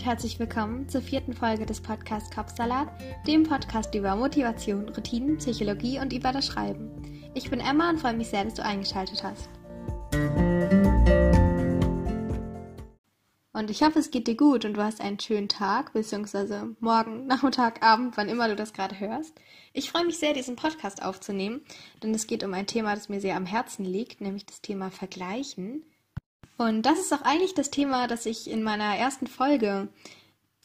und herzlich willkommen zur vierten Folge des Podcasts Kopfsalat, dem Podcast über Motivation, Routinen, Psychologie und über das Schreiben. Ich bin Emma und freue mich sehr, dass du eingeschaltet hast. Und ich hoffe, es geht dir gut und du hast einen schönen Tag, beziehungsweise morgen, Nachmittag, Abend, wann immer du das gerade hörst. Ich freue mich sehr, diesen Podcast aufzunehmen, denn es geht um ein Thema, das mir sehr am Herzen liegt, nämlich das Thema Vergleichen. Und das ist auch eigentlich das Thema, das ich in meiner ersten Folge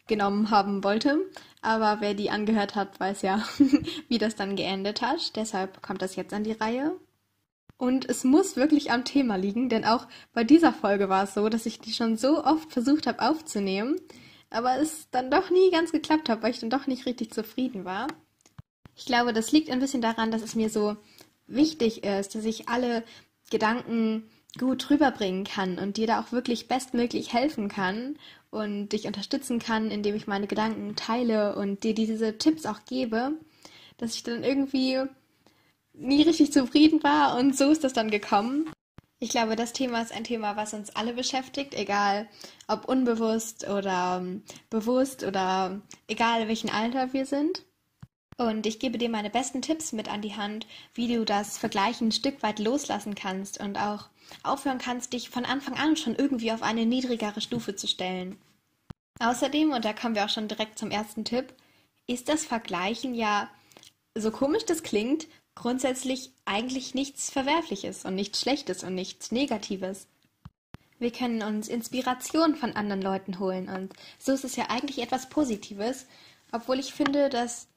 genommen haben wollte. Aber wer die angehört hat, weiß ja, wie das dann geendet hat. Deshalb kommt das jetzt an die Reihe. Und es muss wirklich am Thema liegen, denn auch bei dieser Folge war es so, dass ich die schon so oft versucht habe aufzunehmen, aber es dann doch nie ganz geklappt hat, weil ich dann doch nicht richtig zufrieden war. Ich glaube, das liegt ein bisschen daran, dass es mir so wichtig ist, dass ich alle Gedanken gut rüberbringen kann und dir da auch wirklich bestmöglich helfen kann und dich unterstützen kann, indem ich meine Gedanken teile und dir diese Tipps auch gebe, dass ich dann irgendwie nie richtig zufrieden war und so ist das dann gekommen. Ich glaube, das Thema ist ein Thema, was uns alle beschäftigt, egal ob unbewusst oder um, bewusst oder egal welchen Alter wir sind. Und ich gebe dir meine besten Tipps mit an die Hand, wie du das Vergleichen ein Stück weit loslassen kannst und auch aufhören kannst, dich von Anfang an schon irgendwie auf eine niedrigere Stufe zu stellen. Außerdem, und da kommen wir auch schon direkt zum ersten Tipp, ist das Vergleichen ja, so komisch das klingt, grundsätzlich eigentlich nichts Verwerfliches und nichts Schlechtes und nichts Negatives. Wir können uns Inspiration von anderen Leuten holen und so ist es ja eigentlich etwas Positives, obwohl ich finde, dass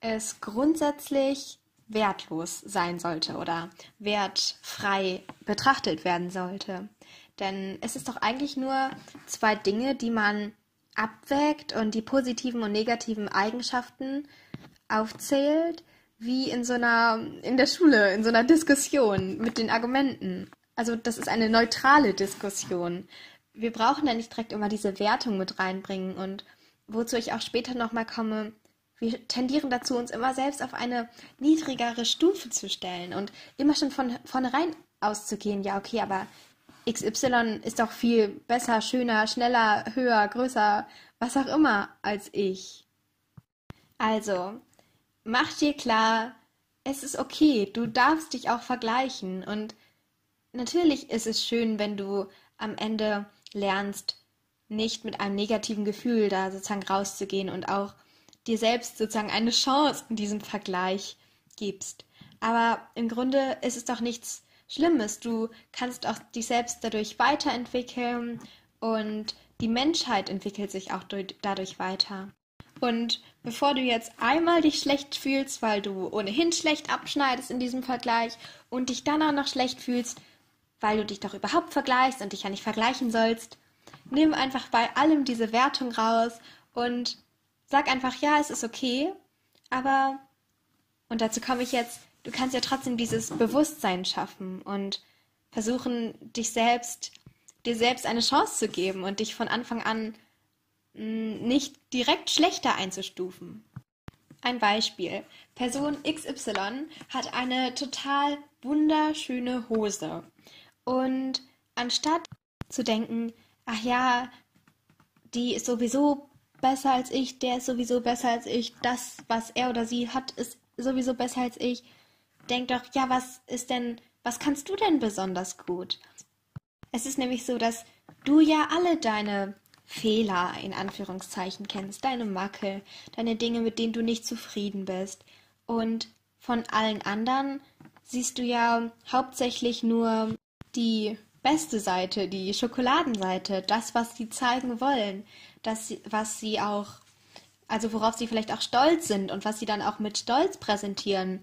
es grundsätzlich wertlos sein sollte oder wertfrei betrachtet werden sollte. Denn es ist doch eigentlich nur zwei Dinge, die man abwägt und die positiven und negativen Eigenschaften aufzählt, wie in so einer, in der Schule, in so einer Diskussion mit den Argumenten. Also das ist eine neutrale Diskussion. Wir brauchen da nicht direkt immer diese Wertung mit reinbringen und wozu ich auch später nochmal komme, wir tendieren dazu, uns immer selbst auf eine niedrigere Stufe zu stellen und immer schon von vornherein auszugehen, ja, okay, aber XY ist doch viel besser, schöner, schneller, höher, größer, was auch immer als ich. Also, mach dir klar, es ist okay, du darfst dich auch vergleichen und natürlich ist es schön, wenn du am Ende lernst, nicht mit einem negativen Gefühl da sozusagen rauszugehen und auch dir selbst sozusagen eine Chance in diesem Vergleich gibst. Aber im Grunde ist es doch nichts Schlimmes. Du kannst auch dich selbst dadurch weiterentwickeln und die Menschheit entwickelt sich auch dadurch weiter. Und bevor du jetzt einmal dich schlecht fühlst, weil du ohnehin schlecht abschneidest in diesem Vergleich und dich dann auch noch schlecht fühlst, weil du dich doch überhaupt vergleichst und dich ja nicht vergleichen sollst, nimm einfach bei allem diese Wertung raus und Sag einfach, ja, es ist okay, aber, und dazu komme ich jetzt, du kannst ja trotzdem dieses Bewusstsein schaffen und versuchen, dich selbst, dir selbst eine Chance zu geben und dich von Anfang an mm, nicht direkt schlechter einzustufen. Ein Beispiel. Person XY hat eine total wunderschöne Hose. Und anstatt zu denken, ach ja, die ist sowieso besser als ich, der ist sowieso besser als ich, das, was er oder sie hat, ist sowieso besser als ich. Denk doch, ja, was ist denn, was kannst du denn besonders gut? Es ist nämlich so, dass du ja alle deine Fehler in Anführungszeichen kennst, deine Makel, deine Dinge, mit denen du nicht zufrieden bist. Und von allen anderen siehst du ja hauptsächlich nur die beste Seite, die Schokoladenseite, das, was sie zeigen wollen, das, was sie auch, also worauf sie vielleicht auch stolz sind und was sie dann auch mit Stolz präsentieren.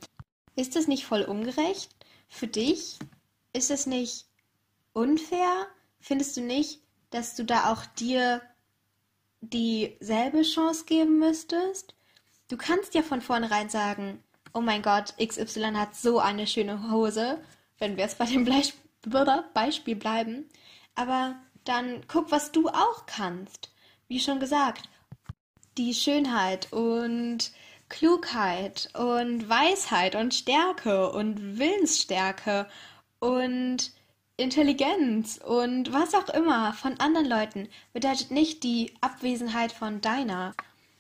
Ist es nicht voll ungerecht für dich? Ist es nicht unfair? Findest du nicht, dass du da auch dir dieselbe Chance geben müsstest? Du kannst ja von vornherein sagen, oh mein Gott, XY hat so eine schöne Hose, wenn wir es bei dem Beispiel bleiben, aber dann guck, was du auch kannst. Wie schon gesagt, die Schönheit und Klugheit und Weisheit und Stärke und Willensstärke und Intelligenz und was auch immer von anderen Leuten bedeutet nicht die Abwesenheit von deiner.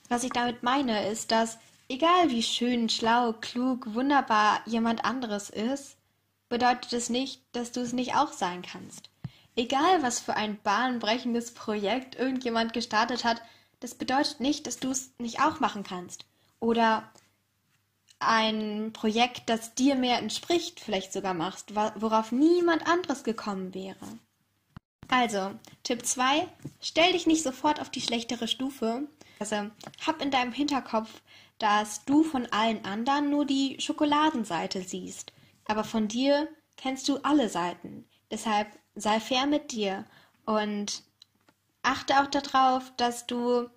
Was ich damit meine, ist, dass egal wie schön, schlau, klug, wunderbar jemand anderes ist, bedeutet es nicht, dass du es nicht auch sein kannst. Egal was für ein bahnbrechendes Projekt irgendjemand gestartet hat, das bedeutet nicht, dass du es nicht auch machen kannst. Oder ein Projekt, das dir mehr entspricht, vielleicht sogar machst, worauf niemand anderes gekommen wäre. Also, Tipp 2, stell dich nicht sofort auf die schlechtere Stufe. Also, hab in deinem Hinterkopf, dass du von allen anderen nur die Schokoladenseite siehst. Aber von dir kennst du alle Seiten. Deshalb sei fair mit dir und achte auch darauf, dass du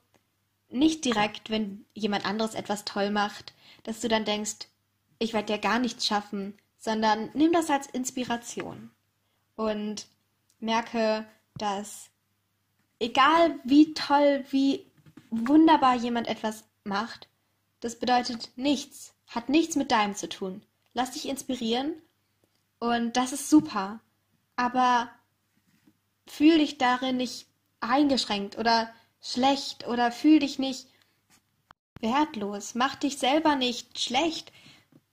nicht direkt, wenn jemand anderes etwas toll macht, dass du dann denkst, ich werde ja gar nichts schaffen, sondern nimm das als Inspiration und merke, dass egal wie toll, wie wunderbar jemand etwas macht, das bedeutet nichts, hat nichts mit deinem zu tun. Lass dich inspirieren und das ist super, aber fühl dich darin nicht eingeschränkt oder schlecht oder fühl dich nicht wertlos. Mach dich selber nicht schlecht,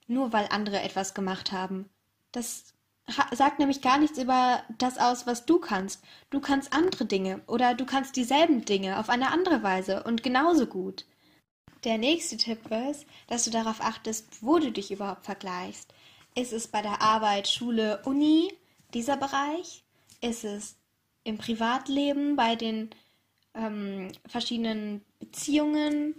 nur weil andere etwas gemacht haben. Das sagt nämlich gar nichts über das aus, was du kannst. Du kannst andere Dinge oder du kannst dieselben Dinge auf eine andere Weise und genauso gut. Der nächste Tipp ist, dass du darauf achtest, wo du dich überhaupt vergleichst. Ist es bei der Arbeit, Schule, Uni, dieser Bereich? Ist es im Privatleben, bei den ähm, verschiedenen Beziehungen,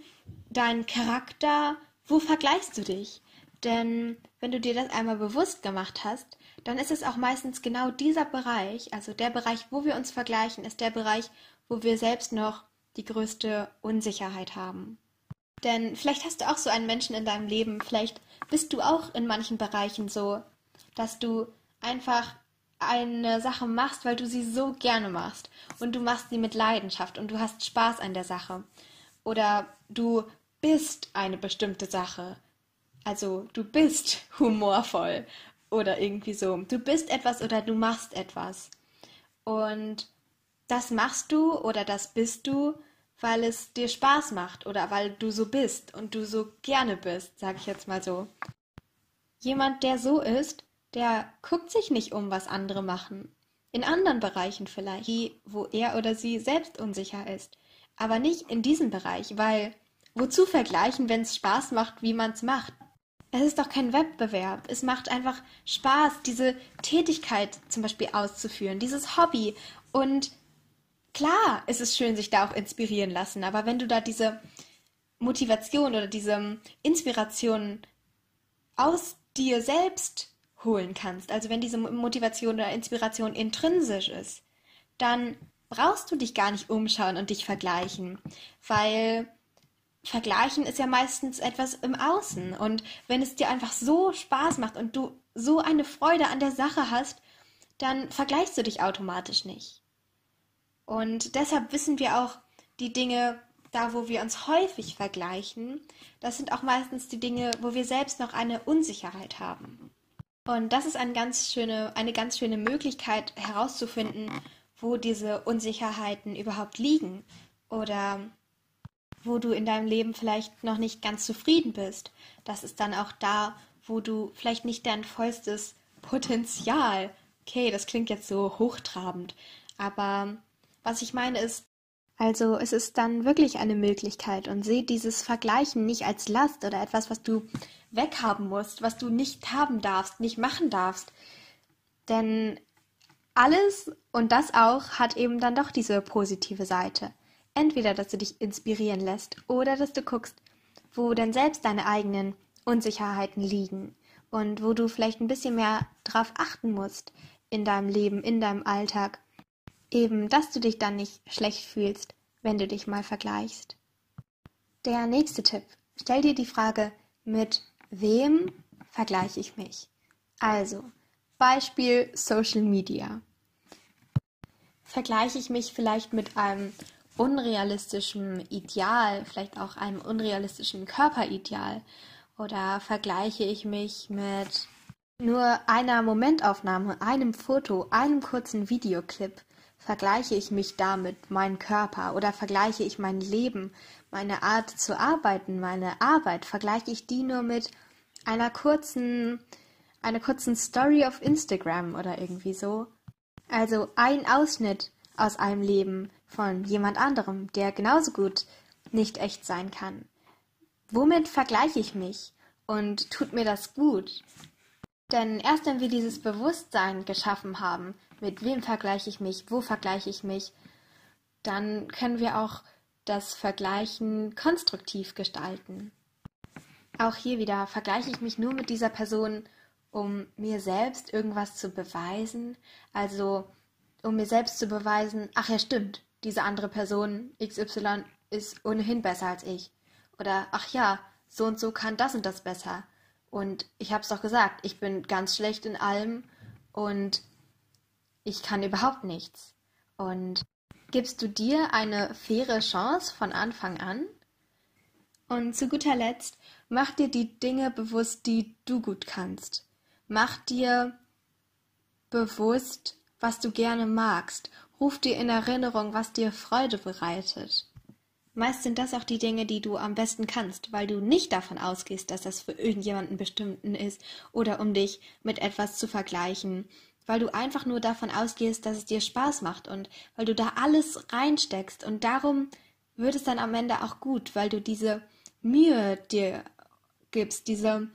dein Charakter, wo vergleichst du dich? Denn wenn du dir das einmal bewusst gemacht hast, dann ist es auch meistens genau dieser Bereich, also der Bereich, wo wir uns vergleichen, ist der Bereich, wo wir selbst noch die größte Unsicherheit haben. Denn vielleicht hast du auch so einen Menschen in deinem Leben, vielleicht bist du auch in manchen Bereichen so, dass du einfach eine Sache machst, weil du sie so gerne machst und du machst sie mit Leidenschaft und du hast Spaß an der Sache. Oder du bist eine bestimmte Sache. Also du bist humorvoll oder irgendwie so. Du bist etwas oder du machst etwas. Und das machst du oder das bist du, weil es dir Spaß macht oder weil du so bist und du so gerne bist, sag ich jetzt mal so. Jemand, der so ist, der guckt sich nicht um, was andere machen. In anderen Bereichen vielleicht, wo er oder sie selbst unsicher ist. Aber nicht in diesem Bereich, weil wozu vergleichen, wenn es Spaß macht, wie man es macht? Es ist doch kein Wettbewerb. Es macht einfach Spaß, diese Tätigkeit zum Beispiel auszuführen, dieses Hobby. Und klar, ist es schön, sich da auch inspirieren lassen. Aber wenn du da diese Motivation oder diese Inspiration aus dir selbst holen kannst, also wenn diese Motivation oder Inspiration intrinsisch ist, dann brauchst du dich gar nicht umschauen und dich vergleichen, weil Vergleichen ist ja meistens etwas im Außen. Und wenn es dir einfach so Spaß macht und du so eine Freude an der Sache hast, dann vergleichst du dich automatisch nicht. Und deshalb wissen wir auch, die Dinge, da wo wir uns häufig vergleichen, das sind auch meistens die Dinge, wo wir selbst noch eine Unsicherheit haben. Und das ist eine ganz schöne, eine ganz schöne Möglichkeit herauszufinden, wo diese Unsicherheiten überhaupt liegen oder wo du in deinem Leben vielleicht noch nicht ganz zufrieden bist. Das ist dann auch da, wo du vielleicht nicht dein vollstes Potenzial. Okay, das klingt jetzt so hochtrabend, aber was ich meine ist, also es ist dann wirklich eine Möglichkeit und seht dieses Vergleichen nicht als Last oder etwas, was du weghaben musst, was du nicht haben darfst, nicht machen darfst. Denn alles und das auch hat eben dann doch diese positive Seite. Entweder, dass du dich inspirieren lässt oder dass du guckst, wo denn selbst deine eigenen Unsicherheiten liegen und wo du vielleicht ein bisschen mehr drauf achten musst in deinem Leben, in deinem Alltag. Eben, dass du dich dann nicht schlecht fühlst, wenn du dich mal vergleichst. Der nächste Tipp. Stell dir die Frage, mit wem vergleiche ich mich? Also, Beispiel Social Media vergleiche ich mich vielleicht mit einem unrealistischen Ideal, vielleicht auch einem unrealistischen Körperideal? Oder vergleiche ich mich mit Nur einer Momentaufnahme, einem Foto, einem kurzen Videoclip vergleiche ich mich damit, meinen Körper oder vergleiche ich mein Leben, meine Art zu arbeiten, meine Arbeit, vergleiche ich die nur mit einer kurzen, einer kurzen Story auf Instagram oder irgendwie so. Also ein Ausschnitt aus einem Leben von jemand anderem, der genauso gut nicht echt sein kann. Womit vergleiche ich mich? Und tut mir das gut? Denn erst wenn wir dieses Bewusstsein geschaffen haben, mit wem vergleiche ich mich, wo vergleiche ich mich, dann können wir auch das Vergleichen konstruktiv gestalten. Auch hier wieder vergleiche ich mich nur mit dieser Person, um mir selbst irgendwas zu beweisen, also um mir selbst zu beweisen, ach ja stimmt, diese andere Person XY ist ohnehin besser als ich. Oder ach ja, so und so kann das und das besser. Und ich hab's doch gesagt, ich bin ganz schlecht in allem und ich kann überhaupt nichts. Und gibst du dir eine faire Chance von Anfang an? Und zu guter Letzt, mach dir die Dinge bewusst, die du gut kannst. Mach dir bewusst, was du gerne magst. Ruf dir in Erinnerung, was dir Freude bereitet. Meist sind das auch die Dinge, die du am besten kannst, weil du nicht davon ausgehst, dass das für irgendjemanden bestimmten ist oder um dich mit etwas zu vergleichen weil du einfach nur davon ausgehst, dass es dir Spaß macht und weil du da alles reinsteckst und darum wird es dann am Ende auch gut, weil du diese Mühe dir gibst, diese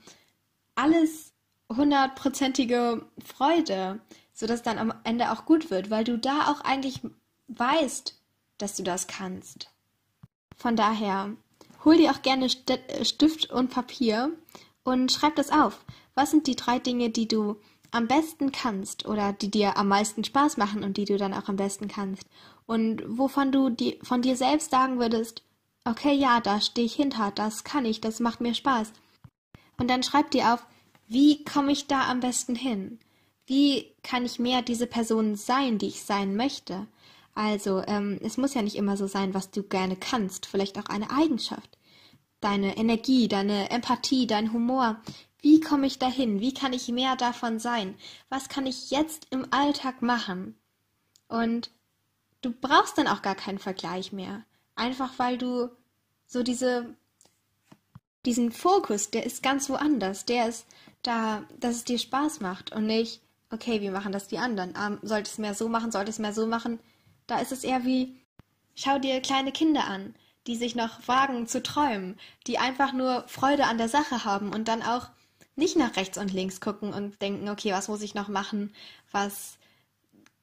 alles hundertprozentige Freude, sodass dann am Ende auch gut wird, weil du da auch eigentlich weißt, dass du das kannst. Von daher, hol dir auch gerne Stift und Papier und schreib das auf. Was sind die drei Dinge, die du am besten kannst oder die dir am meisten Spaß machen und die du dann auch am besten kannst und wovon du die, von dir selbst sagen würdest, okay, ja, da stehe ich hinter, das kann ich, das macht mir Spaß. Und dann schreib dir auf, wie komme ich da am besten hin? Wie kann ich mehr diese Person sein, die ich sein möchte? Also, ähm, es muss ja nicht immer so sein, was du gerne kannst, vielleicht auch eine Eigenschaft. Deine Energie, deine Empathie, dein Humor, wie komme ich dahin? Wie kann ich mehr davon sein? Was kann ich jetzt im Alltag machen? Und du brauchst dann auch gar keinen Vergleich mehr. Einfach weil du so diese, diesen Fokus, der ist ganz woanders. Der ist da, dass es dir Spaß macht und nicht, okay, wie machen das die anderen? Ähm, sollte es mehr so machen, sollte es mehr so machen? Da ist es eher wie, schau dir kleine Kinder an, die sich noch wagen zu träumen, die einfach nur Freude an der Sache haben und dann auch nicht nach rechts und links gucken und denken, okay, was muss ich noch machen? Was,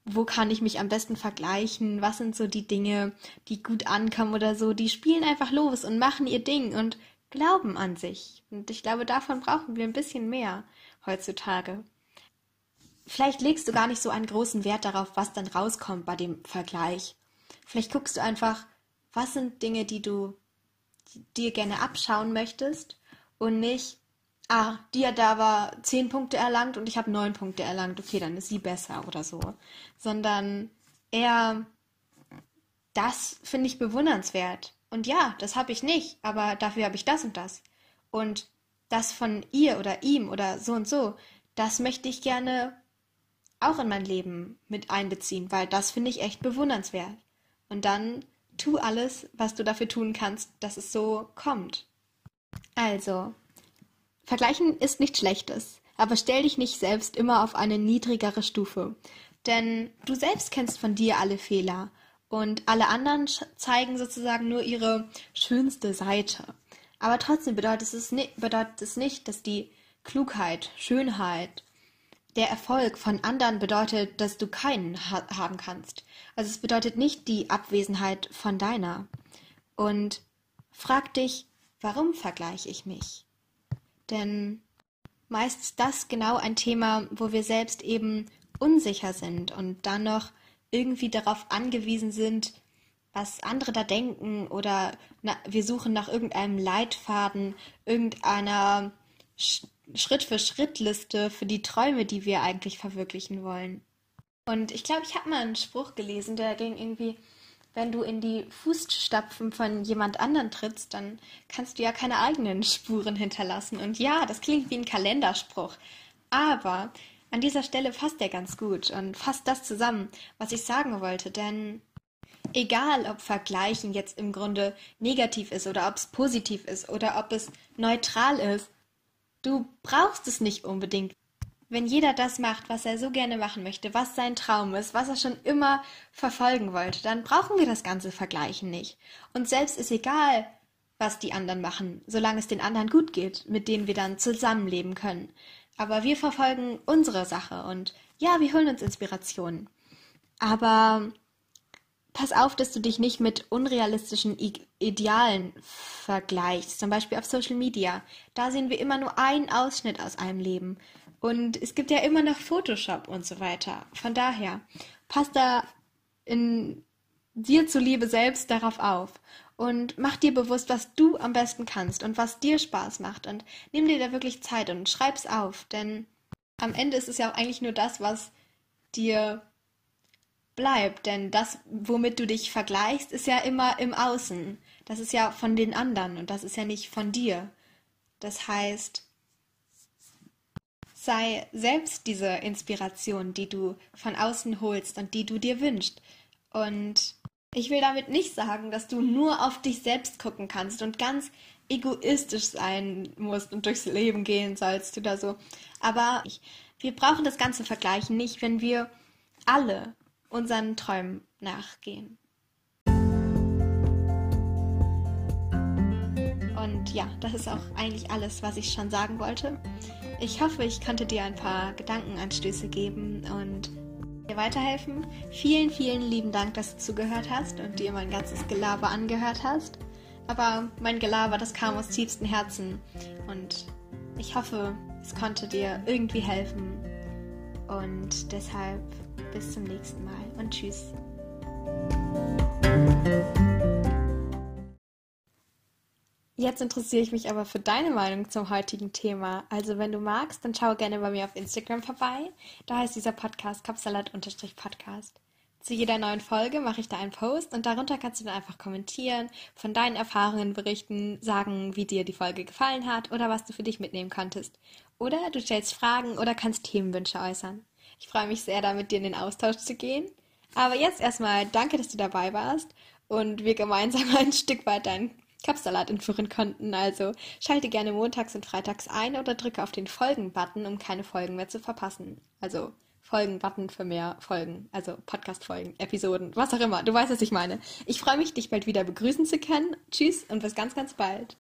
wo kann ich mich am besten vergleichen? Was sind so die Dinge, die gut ankommen oder so? Die spielen einfach los und machen ihr Ding und glauben an sich. Und ich glaube, davon brauchen wir ein bisschen mehr heutzutage. Vielleicht legst du gar nicht so einen großen Wert darauf, was dann rauskommt bei dem Vergleich. Vielleicht guckst du einfach, was sind Dinge, die du dir gerne abschauen möchtest und nicht, ah, die hat da aber zehn Punkte erlangt und ich habe neun Punkte erlangt, okay, dann ist sie besser oder so. Sondern eher, das finde ich bewundernswert. Und ja, das habe ich nicht, aber dafür habe ich das und das. Und das von ihr oder ihm oder so und so, das möchte ich gerne auch in mein Leben mit einbeziehen, weil das finde ich echt bewundernswert. Und dann tu alles, was du dafür tun kannst, dass es so kommt. Also, Vergleichen ist nichts Schlechtes, aber stell dich nicht selbst immer auf eine niedrigere Stufe. Denn du selbst kennst von dir alle Fehler und alle anderen zeigen sozusagen nur ihre schönste Seite. Aber trotzdem bedeutet es, bedeutet es nicht, dass die Klugheit, Schönheit, der Erfolg von anderen bedeutet, dass du keinen ha haben kannst. Also es bedeutet nicht die Abwesenheit von deiner. Und frag dich, warum vergleiche ich mich? Denn meist ist das genau ein Thema, wo wir selbst eben unsicher sind und dann noch irgendwie darauf angewiesen sind, was andere da denken oder na, wir suchen nach irgendeinem Leitfaden, irgendeiner Schritt-für-Schritt-Liste für die Träume, die wir eigentlich verwirklichen wollen. Und ich glaube, ich habe mal einen Spruch gelesen, der ging irgendwie, wenn du in die Fußstapfen von jemand anderen trittst, dann kannst du ja keine eigenen Spuren hinterlassen. Und ja, das klingt wie ein Kalenderspruch. Aber an dieser Stelle fasst er ganz gut und fasst das zusammen, was ich sagen wollte, denn egal ob Vergleichen jetzt im Grunde negativ ist oder ob es positiv ist oder ob es neutral ist, du brauchst es nicht unbedingt. Wenn jeder das macht, was er so gerne machen möchte, was sein Traum ist, was er schon immer verfolgen wollte, dann brauchen wir das ganze Vergleichen nicht. Und selbst ist egal, was die anderen machen, solange es den anderen gut geht, mit denen wir dann zusammenleben können. Aber wir verfolgen unsere Sache und ja, wir holen uns Inspirationen. Aber pass auf, dass du dich nicht mit unrealistischen I Idealen vergleichst. Zum Beispiel auf Social Media. Da sehen wir immer nur einen Ausschnitt aus einem Leben. Und es gibt ja immer noch Photoshop und so weiter. Von daher, pass da in dir zuliebe selbst darauf auf und mach dir bewusst, was du am besten kannst und was dir Spaß macht und nimm dir da wirklich Zeit und schreib's auf, denn am Ende ist es ja auch eigentlich nur das, was dir bleibt, denn das, womit du dich vergleichst, ist ja immer im Außen. Das ist ja von den anderen und das ist ja nicht von dir. Das heißt, sei selbst diese Inspiration, die du von außen holst und die du dir wünschst. Und ich will damit nicht sagen, dass du nur auf dich selbst gucken kannst und ganz egoistisch sein musst und durchs Leben gehen sollst oder so. Aber wir brauchen das ganze Vergleichen nicht, wenn wir alle unseren Träumen nachgehen. Und ja, das ist auch eigentlich alles, was ich schon sagen wollte. Ich hoffe, ich konnte dir ein paar Gedankenanstöße geben und dir weiterhelfen. Vielen, vielen lieben Dank, dass du zugehört hast und dir mein ganzes Gelaber angehört hast. Aber mein Gelaber, das kam aus tiefstem Herzen und ich hoffe, es konnte dir irgendwie helfen. Und deshalb bis zum nächsten Mal und tschüss. Jetzt interessiere ich mich aber für deine Meinung zum heutigen Thema. Also wenn du magst, dann schau gerne bei mir auf Instagram vorbei. Da heißt dieser Podcast Kapsalat-Podcast. Zu jeder neuen Folge mache ich da einen Post und darunter kannst du dann einfach kommentieren, von deinen Erfahrungen berichten, sagen, wie dir die Folge gefallen hat oder was du für dich mitnehmen konntest. Oder du stellst Fragen oder kannst Themenwünsche äußern. Ich freue mich sehr, da mit dir in den Austausch zu gehen. Aber jetzt erstmal danke, dass du dabei warst und wir gemeinsam ein Stück weit dein Kapsalat entführen konnten. Also schalte gerne montags und freitags ein oder drücke auf den Folgen-Button, um keine Folgen mehr zu verpassen. Also Folgen-Button für mehr Folgen, also Podcast-Folgen, Episoden, was auch immer. Du weißt, was ich meine. Ich freue mich, dich bald wieder begrüßen zu können. Tschüss und bis ganz, ganz bald.